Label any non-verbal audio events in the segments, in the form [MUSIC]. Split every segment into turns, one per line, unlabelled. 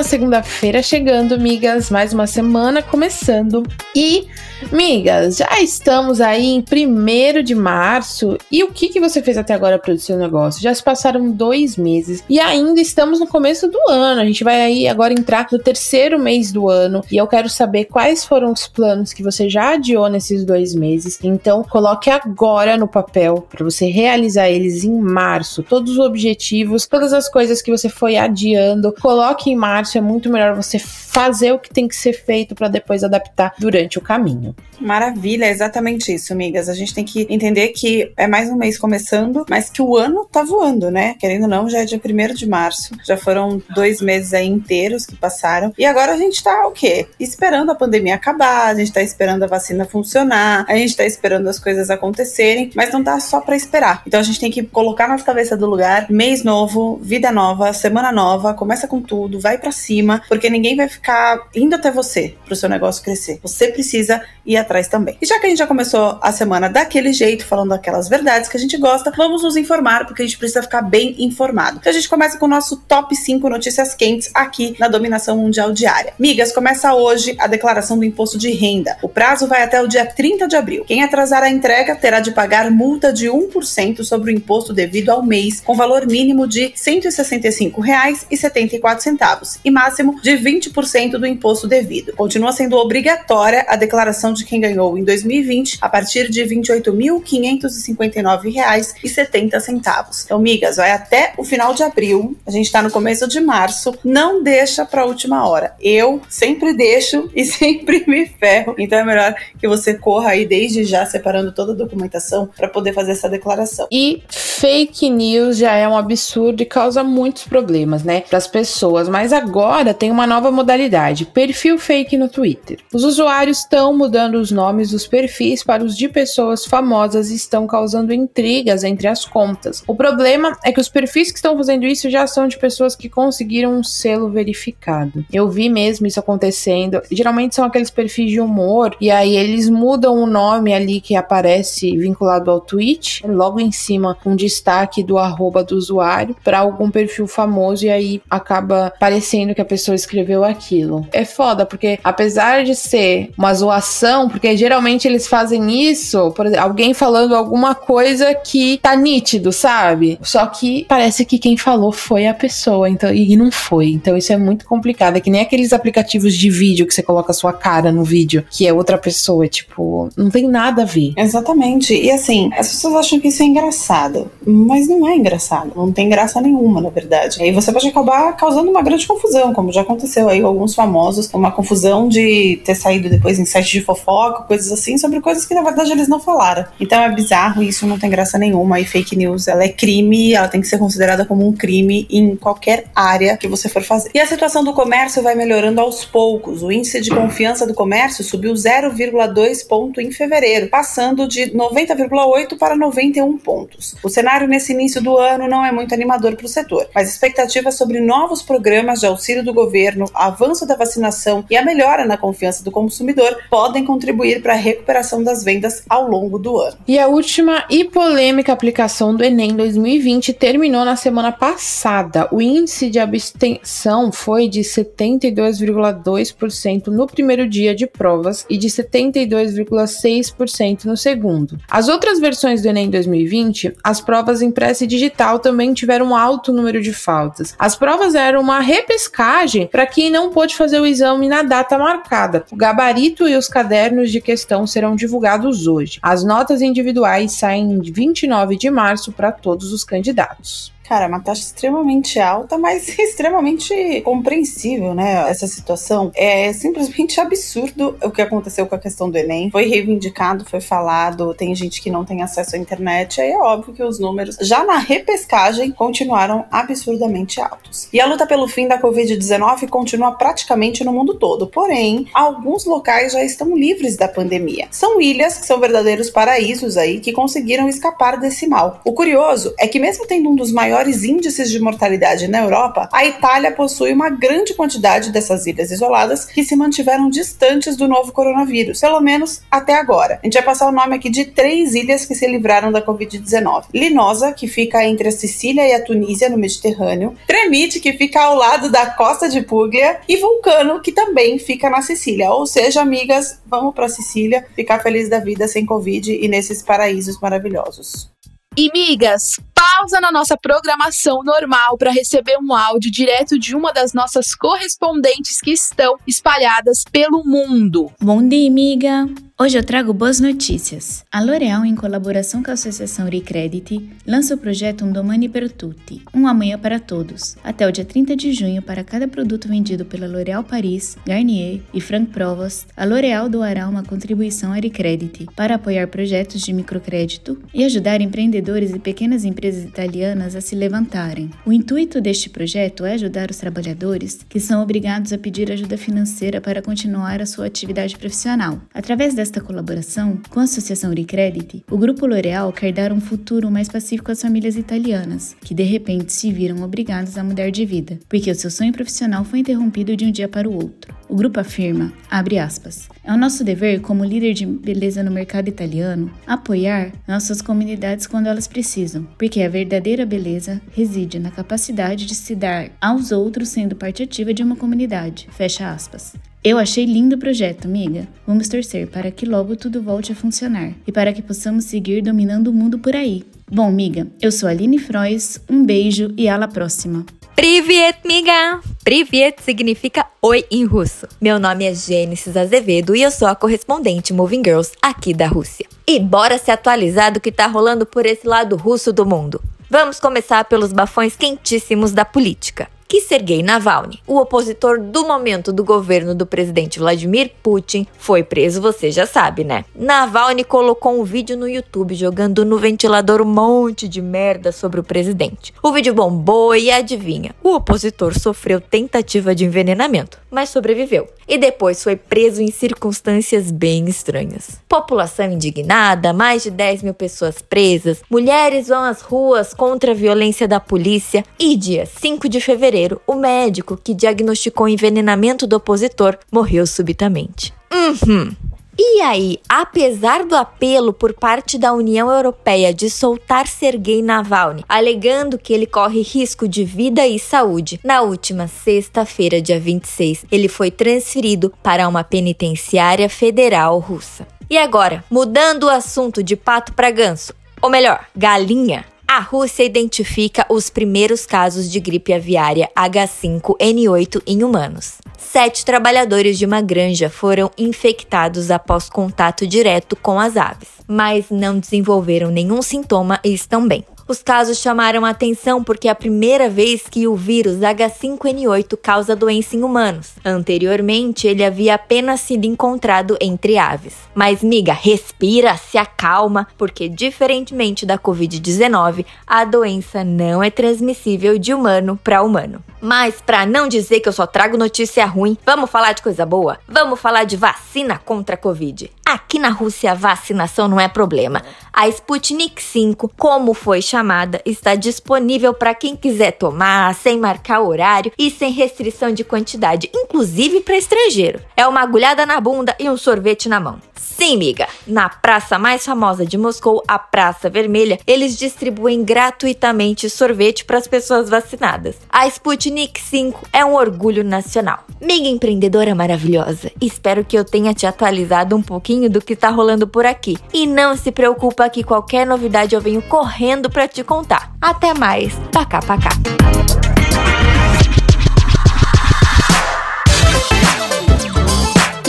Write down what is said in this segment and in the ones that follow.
Uma segunda-feira chegando, migas. Mais uma semana começando. E, migas, já estamos aí em 1 de março. E o que, que você fez até agora para o seu negócio? Já se passaram dois meses e ainda estamos no começo do ano. A gente vai aí agora entrar no terceiro mês do ano. E eu quero saber quais foram os planos que você já adiou nesses dois meses. Então, coloque agora no papel para você realizar eles em março. Todos os objetivos, todas as coisas que você foi adiando. Coloque em março é muito melhor você fazer o que tem que ser feito para depois adaptar durante o caminho.
Maravilha, é exatamente isso, amigas. A gente tem que entender que é mais um mês começando, mas que o ano tá voando, né? Querendo ou não, já é dia 1 de março. Já foram dois meses aí inteiros que passaram. E agora a gente tá o quê? Esperando a pandemia acabar, a gente tá esperando a vacina funcionar, a gente tá esperando as coisas acontecerem, mas não tá só para esperar. Então a gente tem que colocar nossa cabeça do lugar. Mês novo, vida nova, semana nova, começa com tudo, vai para cima, porque ninguém vai ficar indo até você pro seu negócio crescer. Você precisa ir atrás também. E já que a gente já começou a semana daquele jeito, falando aquelas verdades que a gente gosta, vamos nos informar, porque a gente precisa ficar bem informado. Então a gente começa com o nosso top 5 notícias quentes aqui na Dominação Mundial Diária. Migas, começa hoje a declaração do imposto de renda. O prazo vai até o dia 30 de abril. Quem atrasar a entrega terá de pagar multa de 1% sobre o imposto devido ao mês, com valor mínimo de R$ 165,74 e máximo de 20% do imposto devido. Continua sendo obrigatória a declaração de quem ganhou em 2020 a partir de R$ 28.559,70. Então, migas, vai até o final de abril. A gente está no começo de março. Não deixa para a última hora. Eu sempre deixo e [LAUGHS] sempre me ferro. Então é melhor que você corra aí desde já separando toda a documentação para poder fazer essa declaração.
E fake news já é um absurdo e causa muitos problemas, né, para as pessoas. Mas agora tem uma nova modalidade: perfil fake no Twitter. Os usuários estão mudando os nomes dos perfis para os de pessoas famosas e estão causando intrigas entre as contas. O problema é que os perfis que estão fazendo isso já são de pessoas que conseguiram um selo verificado. Eu vi mesmo isso acontecendo. Geralmente são aqueles perfis de humor e aí eles mudam o nome ali que aparece vinculado ao tweet, logo em cima um destaque do arroba do usuário para algum perfil famoso e aí acaba parecendo que a pessoa escreveu aquilo. É foda porque apesar de ser uma zoação, porque geralmente eles fazem isso, por exemplo, alguém falando alguma coisa que tá nítido, sabe? Só que parece que quem falou foi a pessoa, então e não foi. Então isso é muito complicado. É que nem aqueles aplicativos de vídeo que você coloca a sua cara no vídeo, que é outra pessoa, tipo, não tem nada a ver.
Exatamente. E assim, as pessoas acham que isso é engraçado, mas não é engraçado. Não tem graça nenhuma, na verdade. Aí você pode acabar causando uma grande confusão, como já aconteceu aí alguns famosos, uma confusão de ter saído depois em site de fofoca, coisas assim, sobre coisas que na verdade eles não falaram. Então é bizarro, isso não tem graça nenhuma. E fake news, ela é crime, ela tem que ser considerada como um crime em qualquer área que você for fazer. E a situação do comércio vai melhorando aos poucos. O índice de confiança do comércio subiu 0,2 ponto em fevereiro, passando de 90,8 para 91 pontos. O cenário nesse início do ano não é muito animador para o setor, mas expectativas sobre novos programas de do governo, avanço da vacinação e a melhora na confiança do consumidor podem contribuir para a recuperação das vendas ao longo do ano.
E a última e polêmica aplicação do Enem 2020 terminou na semana passada. O índice de abstenção foi de 72,2% no primeiro dia de provas e de 72,6% no segundo. As outras versões do Enem 2020, as provas impressa e digital também tiveram um alto número de faltas. As provas eram uma repescagem para quem não pôde fazer o exame na data marcada. O gabarito e os cadernos de questão serão divulgados hoje. As notas individuais saem 29 de março para todos os candidatos.
Cara, é uma taxa extremamente alta, mas [LAUGHS] extremamente compreensível, né? Essa situação. É simplesmente absurdo o que aconteceu com a questão do Enem. Foi reivindicado, foi falado, tem gente que não tem acesso à internet, aí é óbvio que os números, já na repescagem, continuaram absurdamente altos. E a luta pelo fim da Covid-19 continua praticamente no mundo todo, porém, alguns locais já estão livres da pandemia. São ilhas que são verdadeiros paraísos aí que conseguiram escapar desse mal. O curioso é que, mesmo tendo um dos maiores índices de mortalidade na Europa, a Itália possui uma grande quantidade dessas ilhas isoladas que se mantiveram distantes do novo coronavírus, pelo menos até agora. A gente vai passar o nome aqui de três ilhas que se livraram da Covid-19: Linosa, que fica entre a Sicília e a Tunísia, no Mediterrâneo, Tremite, que fica ao lado da costa de Puglia, e Vulcano, que também fica na Sicília. Ou seja, amigas, vamos para Sicília ficar feliz da vida sem Covid e nesses paraísos maravilhosos.
E migas, pausa na nossa programação normal para receber um áudio direto de uma das nossas correspondentes que estão espalhadas pelo mundo.
Bom dia, amiga! Hoje eu trago boas notícias. A L'Oréal, em colaboração com a Associação Recredit, lança o projeto Um Domani per Tutti, um amanhã para todos, até o dia 30 de junho para cada produto vendido pela L'Oréal Paris, Garnier e Frank Provost, a L'Oréal doará uma contribuição à Recredit para apoiar projetos de microcrédito e ajudar empreendedores e pequenas empresas italianas a se levantarem. O intuito deste projeto é ajudar os trabalhadores que são obrigados a pedir ajuda financeira para continuar a sua atividade profissional. Através dessa desta colaboração com a Associação Unicredit, o Grupo L'Oréal quer dar um futuro mais pacífico às famílias italianas, que de repente se viram obrigadas a mudar de vida, porque o seu sonho profissional foi interrompido de um dia para o outro. O grupo afirma, abre aspas, é o nosso dever como líder de beleza no mercado italiano apoiar nossas comunidades quando elas precisam, porque a verdadeira beleza reside na capacidade de se dar aos outros sendo parte ativa de uma comunidade. Fecha aspas. Eu achei lindo o projeto, amiga. Vamos torcer para que logo tudo volte a funcionar e para que possamos seguir dominando o mundo por aí. Bom, amiga, eu sou Aline Frois, um beijo e à próxima.
Privet, miga! Privet significa oi em russo. Meu nome é Gênesis Azevedo e eu sou a correspondente Moving Girls aqui da Rússia. E bora se atualizar do que tá rolando por esse lado russo do mundo. Vamos começar pelos bafões quentíssimos da política que Sergei Navalny, o opositor do momento do governo do presidente Vladimir Putin, foi preso, você já sabe, né? Navalny colocou um vídeo no YouTube jogando no ventilador um monte de merda sobre o presidente. O vídeo bombou e adivinha, o opositor sofreu tentativa de envenenamento, mas sobreviveu. E depois foi preso em circunstâncias bem estranhas. População indignada, mais de 10 mil pessoas presas, mulheres vão às ruas contra a violência da polícia e dia 5 de fevereiro fevereiro, o médico que diagnosticou o envenenamento do opositor morreu subitamente. Uhum. E aí, apesar do apelo por parte da União Europeia de soltar Sergei Navalny, alegando que ele corre risco de vida e saúde, na última sexta-feira, dia 26, ele foi transferido para uma penitenciária federal russa. E agora, mudando o assunto de pato para ganso, ou melhor, galinha, a Rússia identifica os primeiros casos de gripe aviária H5N8 em humanos. Sete trabalhadores de uma granja foram infectados após contato direto com as aves, mas não desenvolveram nenhum sintoma e estão bem. Os casos chamaram atenção porque é a primeira vez que o vírus H5N8 causa doença em humanos. Anteriormente, ele havia apenas sido encontrado entre aves. Mas, miga, respira, se acalma, porque diferentemente da Covid-19, a doença não é transmissível de humano para humano. Mas para não dizer que eu só trago notícia ruim, vamos falar de coisa boa? Vamos falar de vacina contra a Covid. Aqui na Rússia a vacinação não é problema. A Sputnik 5, como foi chamada, está disponível para quem quiser tomar, sem marcar horário e sem restrição de quantidade, inclusive para estrangeiro. É uma agulhada na bunda e um sorvete na mão. Sim, miga. Na praça mais famosa de Moscou, a Praça Vermelha, eles distribuem gratuitamente sorvete para as pessoas vacinadas. A Sputnik 5 é um orgulho nacional. Miga empreendedora maravilhosa, espero que eu tenha te atualizado um pouquinho do que está rolando por aqui. E não se preocupa que qualquer novidade eu venho correndo para te contar. Até mais. Pacá, pacá.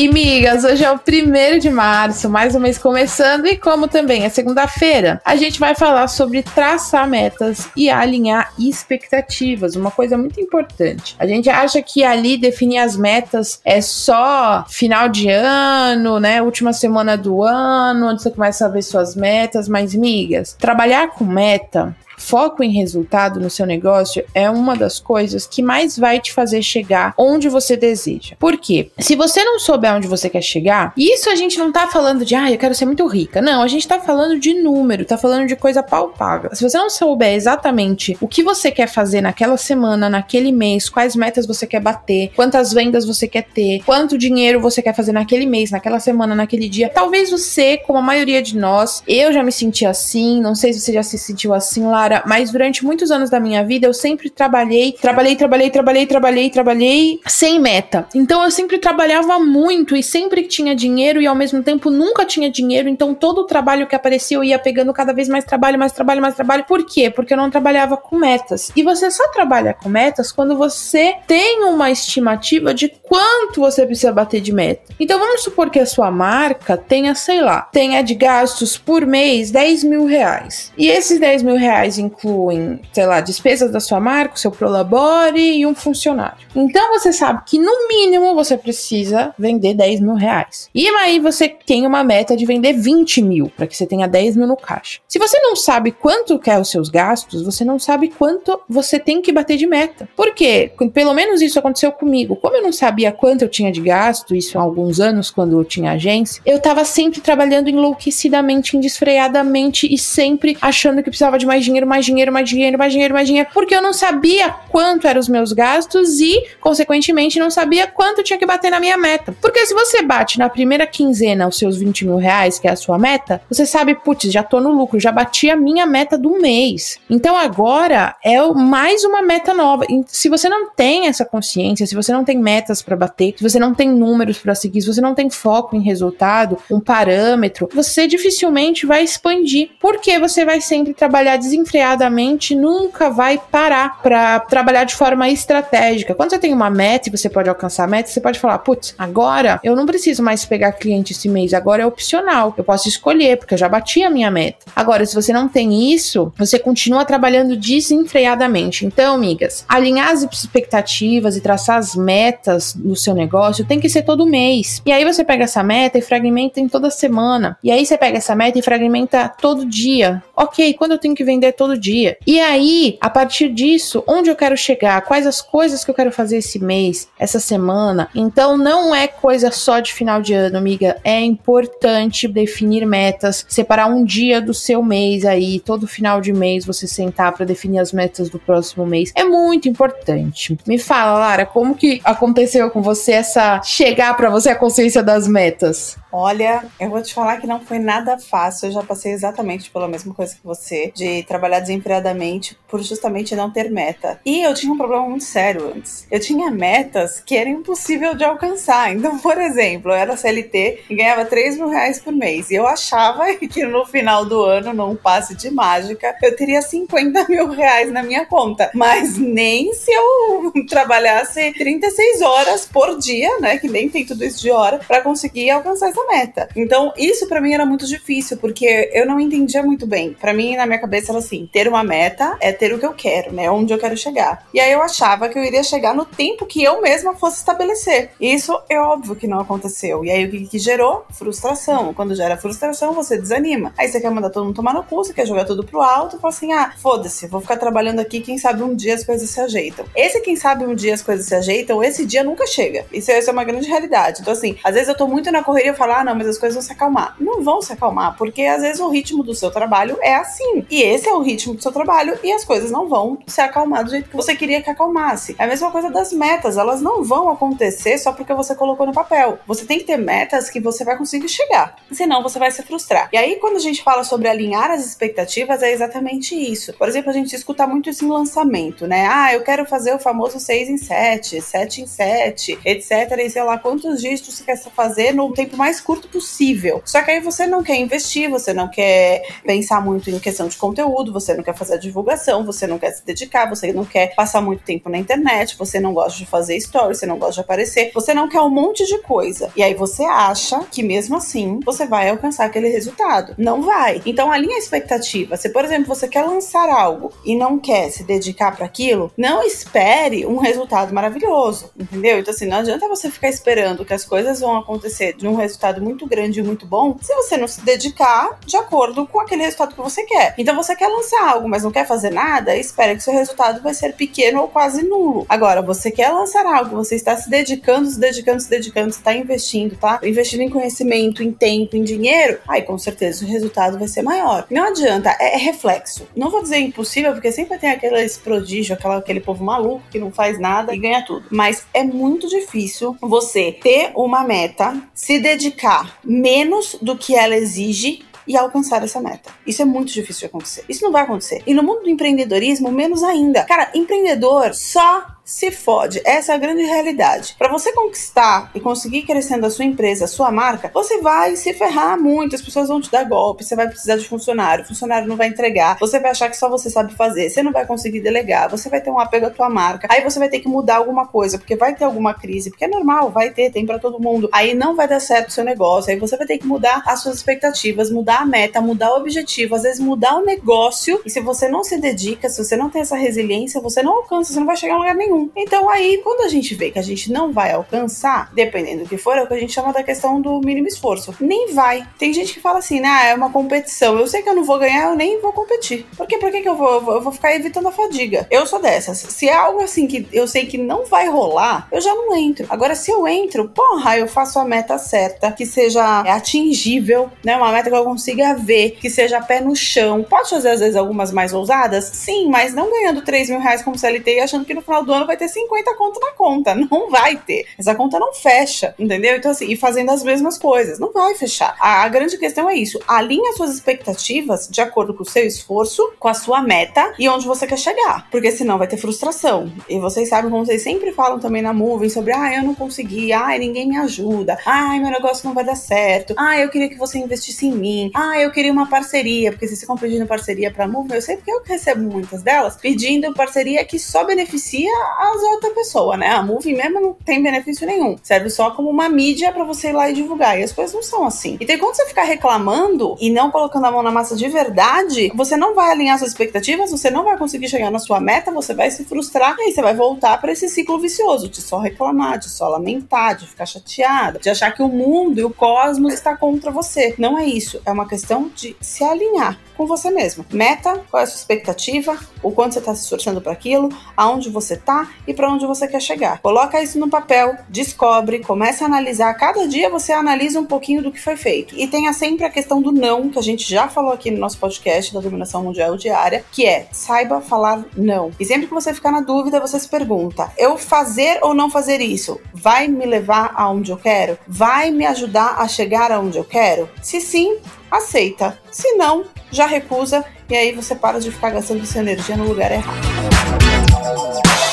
E migas, hoje é o primeiro de março, mais um mês começando, e como também é segunda-feira, a gente vai falar sobre traçar metas e alinhar expectativas, uma coisa muito importante. A gente acha que ali definir as metas é só final de ano, né? Última semana do ano, onde você começa a ver suas metas, mas migas, trabalhar com meta foco em resultado no seu negócio é uma das coisas que mais vai te fazer chegar onde você deseja. Por quê? Se você não souber onde você quer chegar, isso a gente não tá falando de, ah, eu quero ser muito rica. Não, a gente tá falando de número, tá falando de coisa palpável. Se você não souber exatamente o que você quer fazer naquela semana, naquele mês, quais metas você quer bater, quantas vendas você quer ter, quanto dinheiro você quer fazer naquele mês, naquela semana, naquele dia, talvez você, como a maioria de nós, eu já me senti assim, não sei se você já se sentiu assim, Lara mas durante muitos anos da minha vida eu sempre trabalhei, trabalhei, trabalhei, trabalhei, trabalhei, trabalhei sem meta. Então eu sempre trabalhava muito e sempre tinha dinheiro e ao mesmo tempo nunca tinha dinheiro. Então todo o trabalho que aparecia eu ia pegando cada vez mais trabalho, mais trabalho, mais trabalho. Por quê? Porque eu não trabalhava com metas. E você só trabalha com metas quando você tem uma estimativa de quanto você precisa bater de meta. Então vamos supor que a sua marca tenha, sei lá, tenha de gastos por mês 10 mil reais. E esses 10 mil reais incluem, sei lá, despesas da sua marca, o seu prolabore e um funcionário. Então você sabe que no mínimo você precisa vender 10 mil reais. E aí você tem uma meta de vender 20 mil, para que você tenha 10 mil no caixa. Se você não sabe quanto quer os seus gastos, você não sabe quanto você tem que bater de meta. Por quê? Pelo menos isso aconteceu comigo. Como eu não sabia quanto eu tinha de gasto, isso há alguns anos, quando eu tinha agência, eu tava sempre trabalhando enlouquecidamente, indesfreadamente e sempre achando que precisava de mais dinheiro, mais dinheiro, mais dinheiro, mais dinheiro, mais dinheiro, porque eu não sabia quanto eram os meus gastos e, consequentemente, não sabia quanto tinha que bater na minha meta. Porque se você bate na primeira quinzena os seus 20 mil reais, que é a sua meta, você sabe, putz, já tô no lucro, já bati a minha meta do mês. Então agora é mais uma meta nova. E se você não tem essa consciência, se você não tem metas para bater, se você não tem números para seguir, se você não tem foco em resultado, um parâmetro, você dificilmente vai expandir, porque você vai sempre trabalhar desenfreadamente desenfreadamente nunca vai parar para trabalhar de forma estratégica. Quando você tem uma meta e você pode alcançar a meta, você pode falar: putz, agora eu não preciso mais pegar cliente esse mês, agora é opcional. Eu posso escolher, porque eu já bati a minha meta. Agora, se você não tem isso, você continua trabalhando desenfreadamente. Então, amigas, alinhar as expectativas e traçar as metas no seu negócio tem que ser todo mês. E aí você pega essa meta e fragmenta em toda semana. E aí você pega essa meta e fragmenta todo dia. Ok, quando eu tenho que vender todo dia. E aí, a partir disso, onde eu quero chegar? Quais as coisas que eu quero fazer esse mês, essa semana? Então, não é coisa só de final de ano, amiga. É importante definir metas, separar um dia do seu mês aí, todo final de mês você sentar para definir as metas do próximo mês. É muito importante. Me fala, Lara, como que aconteceu com você essa chegar para você a consciência das metas?
Olha, eu vou te falar que não foi nada fácil. Eu já passei exatamente pela mesma coisa que você, de trabalhar desempregadamente por justamente não ter meta. E eu tinha um problema muito sério antes. Eu tinha metas que era impossível de alcançar. Então, por exemplo, eu era CLT e ganhava 3 mil reais por mês. E eu achava [LAUGHS] que no final do ano, num passe de mágica, eu teria 50 mil reais na minha conta. Mas nem se eu [LAUGHS] trabalhasse 36 horas por dia, né? Que nem tem tudo isso de hora, para conseguir alcançar essa meta. Então, isso para mim era muito difícil, porque eu não entendia muito bem. Para mim, na minha cabeça, era assim: ter uma meta é ter o que eu quero, né? Onde eu quero chegar. E aí eu achava que eu iria chegar no tempo que eu mesma fosse estabelecer. E isso é óbvio que não aconteceu. E aí o que, que gerou? Frustração. Quando gera frustração, você desanima. Aí você quer mandar todo mundo tomar no cu, você quer jogar tudo pro alto, fala assim: ah, foda-se, vou ficar trabalhando aqui, quem sabe um dia as coisas se ajeitam. Esse quem sabe um dia as coisas se ajeitam, esse dia nunca chega. Isso, isso é uma grande realidade. Então, assim, às vezes eu tô muito na correria e falo, ah, não, mas as coisas vão se acalmar. Não vão se acalmar, porque às vezes o ritmo do seu trabalho é assim. E esse é o ritmo do seu trabalho e as coisas não vão se acalmar do jeito que você queria que acalmasse. É a mesma coisa das metas, elas não vão acontecer só porque você colocou no papel. Você tem que ter metas que você vai conseguir chegar, senão você vai se frustrar. E aí, quando a gente fala sobre alinhar as expectativas, é exatamente isso. Por exemplo, a gente escuta muito isso em lançamento, né? Ah, eu quero fazer o famoso 6 em 7, 7 em 7, etc. E sei lá quantos dias você quer fazer no tempo mais curto possível. Só que aí você não quer investir, você não quer pensar muito em questão de conteúdo, você não quer fazer a divulgação, você não quer se dedicar, você não quer passar muito tempo na internet, você não gosta de fazer stories, você não gosta de aparecer, você não quer um monte de coisa. E aí você acha que mesmo assim você vai alcançar aquele resultado. Não vai. Então alinha a expectativa. Se, por exemplo, você quer lançar algo e não quer se dedicar para aquilo, não espere um resultado maravilhoso, entendeu? Então assim, não adianta você ficar esperando que as coisas vão acontecer de um resultado muito grande e muito bom se você não se dedicar de acordo com aquele resultado que você quer. Então você quer lançar algo, mas não quer fazer nada, espere que seu resultado vai ser pequeno ou quase nulo. Agora, você quer lançar algo, você está se dedicando, se dedicando, se dedicando, está investindo, tá? Investindo em conhecimento, em tempo, em dinheiro, aí com certeza o resultado vai ser maior. Não adianta, é, é reflexo. Não vou dizer impossível, porque sempre tem aqueles prodígio, aquela, aquele povo maluco que não faz nada e ganha tudo. Mas é muito difícil você ter uma meta, se dedicar menos do que ela exige e alcançar essa meta. Isso é muito difícil de acontecer. Isso não vai acontecer. E no mundo do empreendedorismo, menos ainda. Cara, empreendedor só se fode. Essa é a grande realidade. Para você conquistar e conseguir crescendo a sua empresa, a sua marca, você vai se ferrar muito. As pessoas vão te dar golpe, você vai precisar de funcionário, o funcionário não vai entregar, você vai achar que só você sabe fazer, você não vai conseguir delegar, você vai ter um apego à tua marca. Aí você vai ter que mudar alguma coisa, porque vai ter alguma crise, porque é normal, vai ter, tem para todo mundo. Aí não vai dar certo o seu negócio, aí você vai ter que mudar as suas expectativas, mudar a meta, mudar o objetivo, às vezes mudar o negócio. E se você não se dedica, se você não tem essa resiliência, você não alcança, você não vai chegar a lugar nenhum. Então aí, quando a gente vê que a gente não vai alcançar, dependendo do que for, é o que a gente chama da questão do mínimo esforço. Nem vai. Tem gente que fala assim, né, é uma competição. Eu sei que eu não vou ganhar, eu nem vou competir. Por quê? Por que, que eu vou? Eu vou ficar evitando a fadiga. Eu sou dessas. Se é algo assim que eu sei que não vai rolar, eu já não entro. Agora, se eu entro, porra, eu faço a meta certa, que seja atingível, né? Uma meta que eu consiga ver, que seja pé no chão. Pode fazer, às vezes, algumas mais ousadas? Sim, mas não ganhando 3 mil reais como CLT e achando que no final do ano vai ter 50 conto na conta. [LAUGHS] Não vai ter. Essa conta não fecha, entendeu? Então, assim, e fazendo as mesmas coisas. Não vai fechar. A, a grande questão é isso. Alinha suas expectativas de acordo com o seu esforço, com a sua meta e onde você quer chegar. Porque senão vai ter frustração. E vocês sabem, como vocês sempre falam também na Moving, sobre ah, eu não consegui, ai, ninguém me ajuda, ai, meu negócio não vai dar certo, ah, eu queria que você investisse em mim, ah, eu queria uma parceria, porque se você estão pedindo parceria pra Moving, eu sei porque eu recebo muitas delas, pedindo parceria que só beneficia as outra pessoa, né? A Movie mesmo não tem benefício nenhum. Serve só como uma mídia para você ir lá e divulgar. E as coisas não são assim. E tem quando você ficar reclamando e não colocando a mão na massa de verdade, você não vai alinhar suas expectativas, você não vai conseguir chegar na sua meta, você vai se frustrar e aí você vai voltar para esse ciclo vicioso de só reclamar, de só lamentar, de ficar chateada, de achar que o mundo e o cosmos está contra você. Não é isso. É uma questão de se alinhar com você mesmo. Meta, qual é a sua expectativa, o quanto você está se esforçando para aquilo, aonde você está e para onde você quer chegar. Coloca isso no papel, descobre, começa a analisar. Cada dia você analisa um pouquinho do que foi feito. E tenha sempre a questão do não, que a gente já falou aqui no nosso podcast da dominação mundial diária, que é saiba falar não. E sempre que você ficar na dúvida, você se pergunta: eu fazer ou não fazer isso vai me levar aonde eu quero? Vai me ajudar a chegar aonde eu quero? Se sim, aceita. Se não, já recusa e aí você para de ficar gastando sua energia no lugar errado.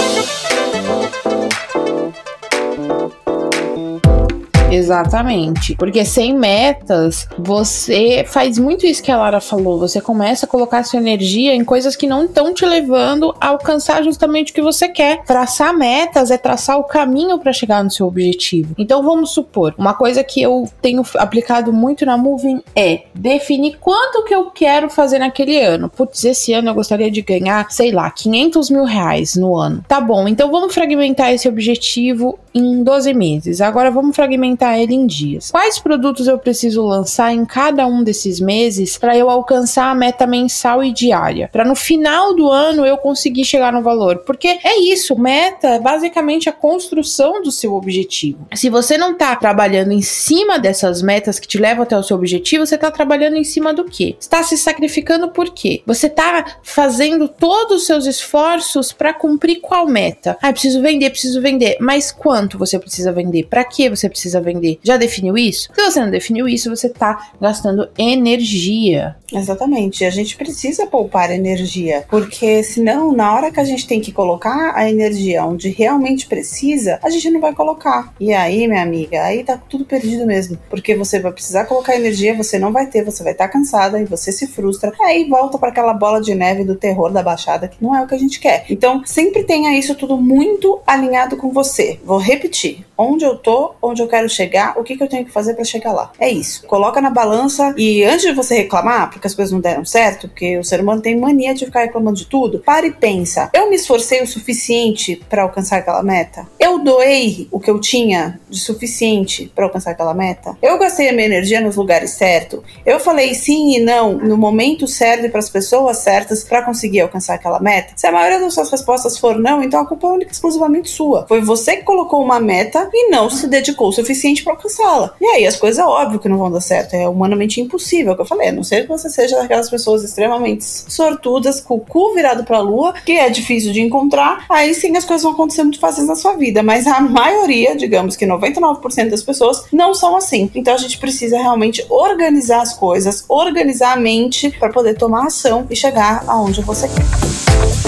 Thank you.
Exatamente. Porque sem metas, você faz muito isso que a Lara falou. Você começa a colocar sua energia em coisas que não estão te levando a alcançar justamente o que você quer. Traçar metas é traçar o caminho para chegar no seu objetivo. Então vamos supor, uma coisa que eu tenho aplicado muito na Moving é definir quanto que eu quero fazer naquele ano. Putz, esse ano eu gostaria de ganhar, sei lá, 500 mil reais no ano. Tá bom, então vamos fragmentar esse objetivo em 12 meses. Agora vamos fragmentar ele em dias. Quais produtos eu preciso lançar em cada um desses meses para eu alcançar a meta mensal e diária? Para no final do ano eu conseguir chegar no valor? Porque é isso, meta é basicamente a construção do seu objetivo. Se você não tá trabalhando em cima dessas metas que te levam até o seu objetivo, você tá trabalhando em cima do quê? Está se sacrificando por quê? Você tá fazendo todos os seus esforços para cumprir qual meta? Ah, preciso vender, preciso vender. Mas quanto você precisa vender? Para que você precisa vender? Vender já definiu isso? Se você não definiu isso, você tá gastando energia.
Exatamente. A gente precisa poupar energia, porque senão, na hora que a gente tem que colocar a energia onde realmente precisa, a gente não vai colocar. E aí, minha amiga, aí tá tudo perdido mesmo, porque você vai precisar colocar energia, você não vai ter, você vai estar tá cansada e você se frustra. Aí volta para aquela bola de neve do terror da baixada, que não é o que a gente quer. Então, sempre tenha isso tudo muito alinhado com você. Vou repetir: onde eu tô, onde eu quero chegar, o que, que eu tenho que fazer para chegar lá. É isso. Coloca na balança e antes de você reclamar, porque as coisas não deram certo, porque o ser humano tem mania de ficar reclamando de tudo, para e pensa: eu me esforcei o suficiente para alcançar aquela meta? Eu doei o que eu tinha de suficiente para alcançar aquela meta? Eu gastei a minha energia nos lugares certos? Eu falei sim e não no momento certo e para as pessoas certas para conseguir alcançar aquela meta? Se a maioria das suas respostas for não, então a culpa é única exclusivamente sua. Foi você que colocou uma meta e não se dedicou o suficiente para alcançá-la. E aí as coisas, óbvio que não vão dar certo. É humanamente impossível, é que eu falei. A não ser que você seja daquelas pessoas extremamente sortudas, com o cu virado pra lua, que é difícil de encontrar, aí sim as coisas vão acontecer muito fáceis na sua vida. Mas a maioria, digamos que 99% das pessoas, não são assim. Então a gente precisa realmente organizar as coisas, organizar a mente para poder tomar ação e chegar aonde você quer.